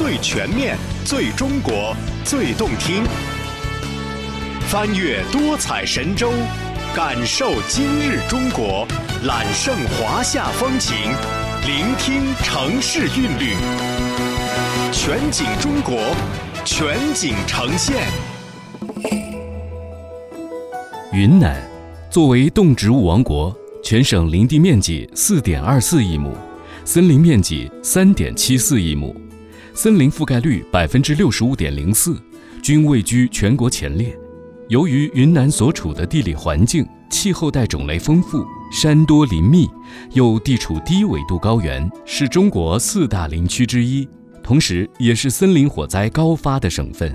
最全面、最中国、最动听。翻越多彩神州，感受今日中国，揽胜华夏风情，聆听城市韵律。全景中国，全景呈现。云南作为动植物王国，全省林地面积四点二四亿亩，森林面积三点七四亿亩，森林覆盖率百分之六十五点零四，均位居全国前列。由于云南所处的地理环境、气候带种类丰富，山多林密，又地处低纬度高原，是中国四大林区之一，同时也是森林火灾高发的省份。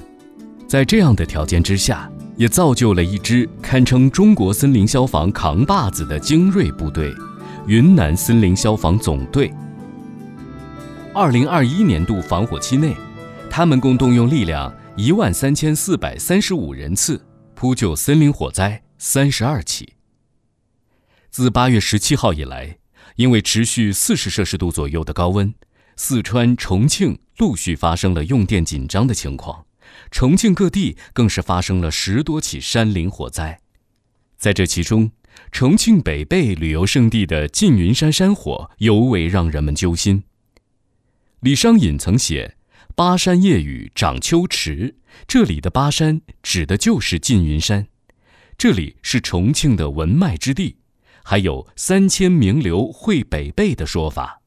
在这样的条件之下，也造就了一支堪称中国森林消防扛把子的精锐部队——云南森林消防总队。二零二一年度防火期内，他们共动用力量一万三千四百三十五人次。扑救森林火灾三十二起。自八月十七号以来，因为持续四十摄氏度左右的高温，四川、重庆陆续发生了用电紧张的情况，重庆各地更是发生了十多起山林火灾。在这其中，重庆北碚旅游胜地的缙云山山火尤为让人们揪心。李商隐曾写。巴山夜雨涨秋池，这里的巴山指的就是缙云山，这里是重庆的文脉之地，还有三千名流汇北碚的说法。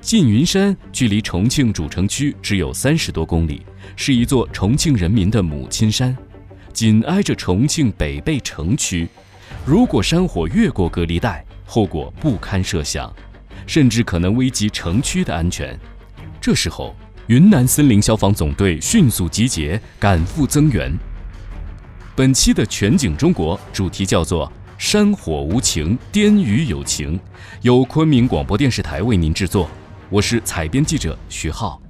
缙云山距离重庆主城区只有三十多公里，是一座重庆人民的母亲山，紧挨着重庆北碚城区。如果山火越过隔离带，后果不堪设想，甚至可能危及城区的安全。这时候。云南森林消防总队迅速集结，赶赴增援。本期的全景中国主题叫做“山火无情，滇雨有情”，由昆明广播电视台为您制作。我是采编记者徐浩。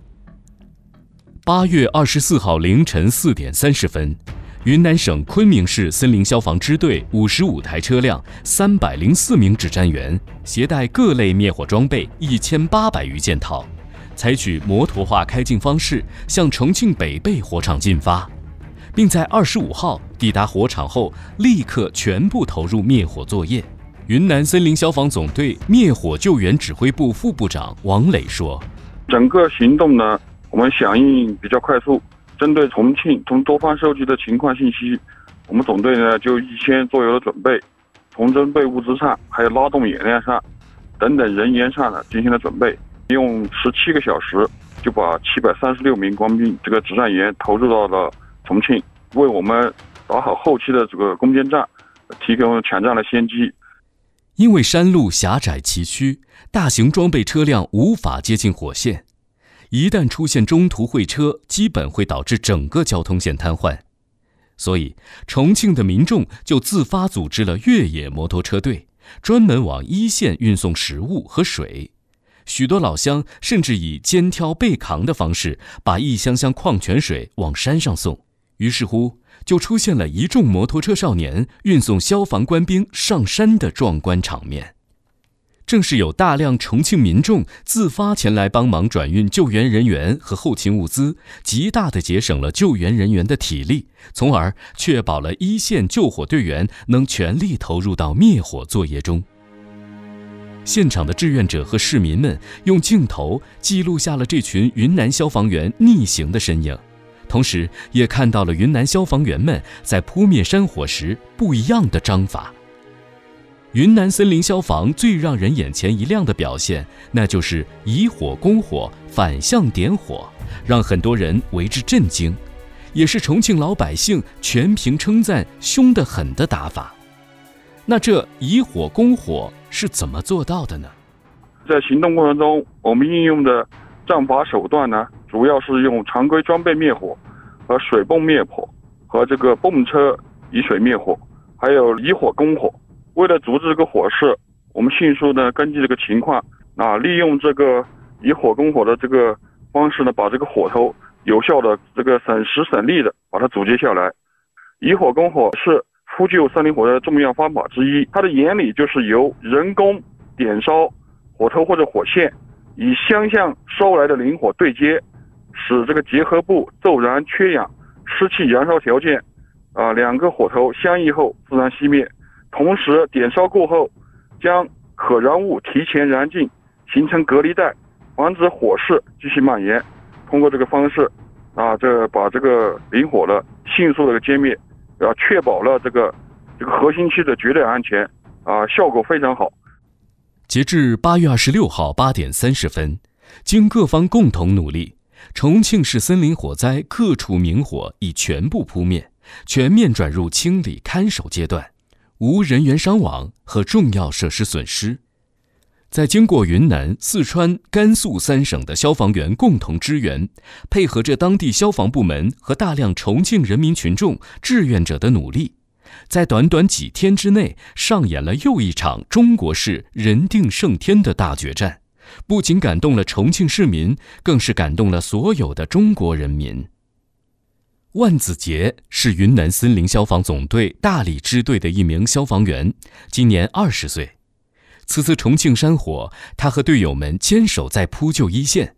八月二十四号凌晨四点三十分，云南省昆明市森林消防支队五十五台车辆、三百零四名指战员，携带各类灭火装备一千八百余件套。采取摩托化开进方式向重庆北碚火场进发，并在二十五号抵达火场后，立刻全部投入灭火作业。云南森林消防总队灭火救援指挥部副部长王磊说：“整个行动呢，我们响应比较快速。针对重庆从多方收集的情况信息，我们总队呢就一先做有了准备，从装备物资上，还有拉动演练上，等等人员上呢进行了准备。”用十七个小时就把七百三十六名官兵这个指战员投入到了重庆，为我们打好后期的这个攻坚战，提供抢占了先机。因为山路狭窄崎岖，大型装备车辆无法接近火线，一旦出现中途会车，基本会导致整个交通线瘫痪。所以，重庆的民众就自发组织了越野摩托车队，专门往一线运送食物和水。许多老乡甚至以肩挑背扛的方式，把一箱箱矿泉水往山上送。于是乎，就出现了一众摩托车少年运送消防官兵上山的壮观场面。正是有大量重庆民众自发前来帮忙转运救援人员和后勤物资，极大地节省了救援人员的体力，从而确保了一线救火队员能全力投入到灭火作业中。现场的志愿者和市民们用镜头记录下了这群云南消防员逆行的身影，同时也看到了云南消防员们在扑灭山火时不一样的章法。云南森林消防最让人眼前一亮的表现，那就是以火攻火、反向点火，让很多人为之震惊，也是重庆老百姓全凭称赞凶得很的打法。那这以火攻火是怎么做到的呢？在行动过程中，我们应用的战法手段呢，主要是用常规装备灭火，和水泵灭火，和这个泵车以水灭火，还有以火攻火。为了阻止这个火势，我们迅速的根据这个情况，啊，利用这个以火攻火的这个方式呢，把这个火头有效的这个省时省力的把它阻截下来。以火攻火是。扑救森林火的重要方法之一，它的原理就是由人工点烧火头或者火线，以相向烧来的林火对接，使这个结合部骤然缺氧，失去燃烧条件，啊，两个火头相遇后自然熄灭。同时，点烧过后，将可燃物提前燃尽，形成隔离带，防止火势继续蔓延。通过这个方式，啊，这把这个明火呢迅速的歼灭，啊，确保了这个这个核心区的绝对安全，啊，效果非常好。截至八月二十六号八点三十分，经各方共同努力，重庆市森林火灾各处明火已全部扑灭，全面转入清理看守阶段，无人员伤亡和重要设施损失。在经过云南、四川、甘肃三省的消防员共同支援，配合着当地消防部门和大量重庆人民群众志愿者的努力，在短短几天之内，上演了又一场中国式人定胜天的大决战，不仅感动了重庆市民，更是感动了所有的中国人民。万子杰是云南森林消防总队大理支队的一名消防员，今年二十岁。此次重庆山火，他和队友们坚守在扑救一线。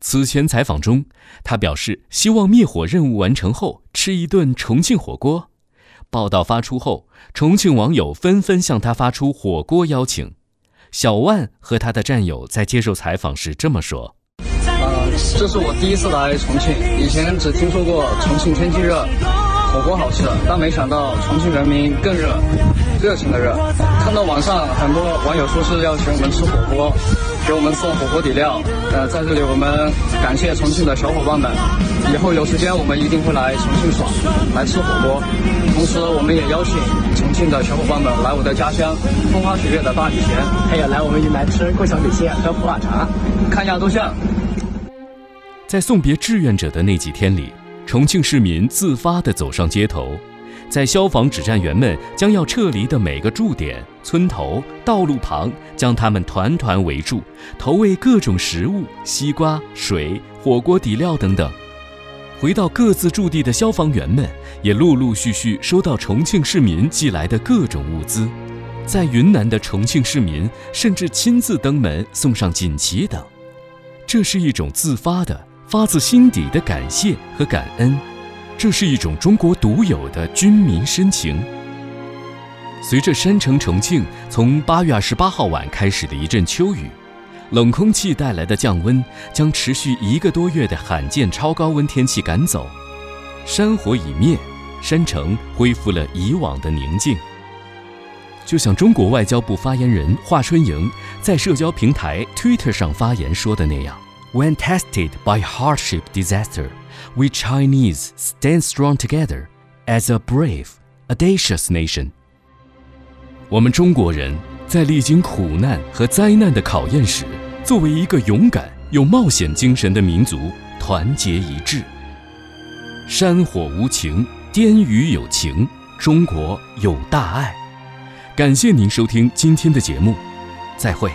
此前采访中，他表示希望灭火任务完成后吃一顿重庆火锅。报道发出后，重庆网友纷纷向他发出火锅邀请。小万和他的战友在接受采访时这么说：“呃，这是我第一次来重庆，以前只听说过重庆天气热。”火锅好吃，但没想到重庆人民更热，热情的热。看到网上很多网友说是要请我们吃火锅，给我们送火锅底料。呃，在这里我们感谢重庆的小伙伴们，以后有时间我们一定会来重庆耍，来吃火锅。同时，我们也邀请重庆的小伙伴们来我的家乡风花雪月的大理县，还有来我们云南吃过小米线、喝普洱茶、看亚洲象。在送别志愿者的那几天里。重庆市民自发地走上街头，在消防指战员们将要撤离的每个驻点、村头、道路旁，将他们团团围住，投喂各种食物：西瓜、水、火锅底料等等。回到各自驻地的消防员们，也陆陆续续收到重庆市民寄来的各种物资。在云南的重庆市民甚至亲自登门送上锦旗等，这是一种自发的。发自心底的感谢和感恩，这是一种中国独有的军民深情。随着山城重庆从八月二十八号晚开始的一阵秋雨，冷空气带来的降温将持续一个多月的罕见超高温天气赶走，山火已灭，山城恢复了以往的宁静。就像中国外交部发言人华春莹在社交平台 Twitter 上发言说的那样。When tested by hardship disaster, we Chinese stand strong together as a brave, audacious nation. 我们中国人在历经苦难和灾难的考验时，作为一个勇敢、有冒险精神的民族，团结一致。山火无情，滇雨有情，中国有大爱。感谢您收听今天的节目，再会。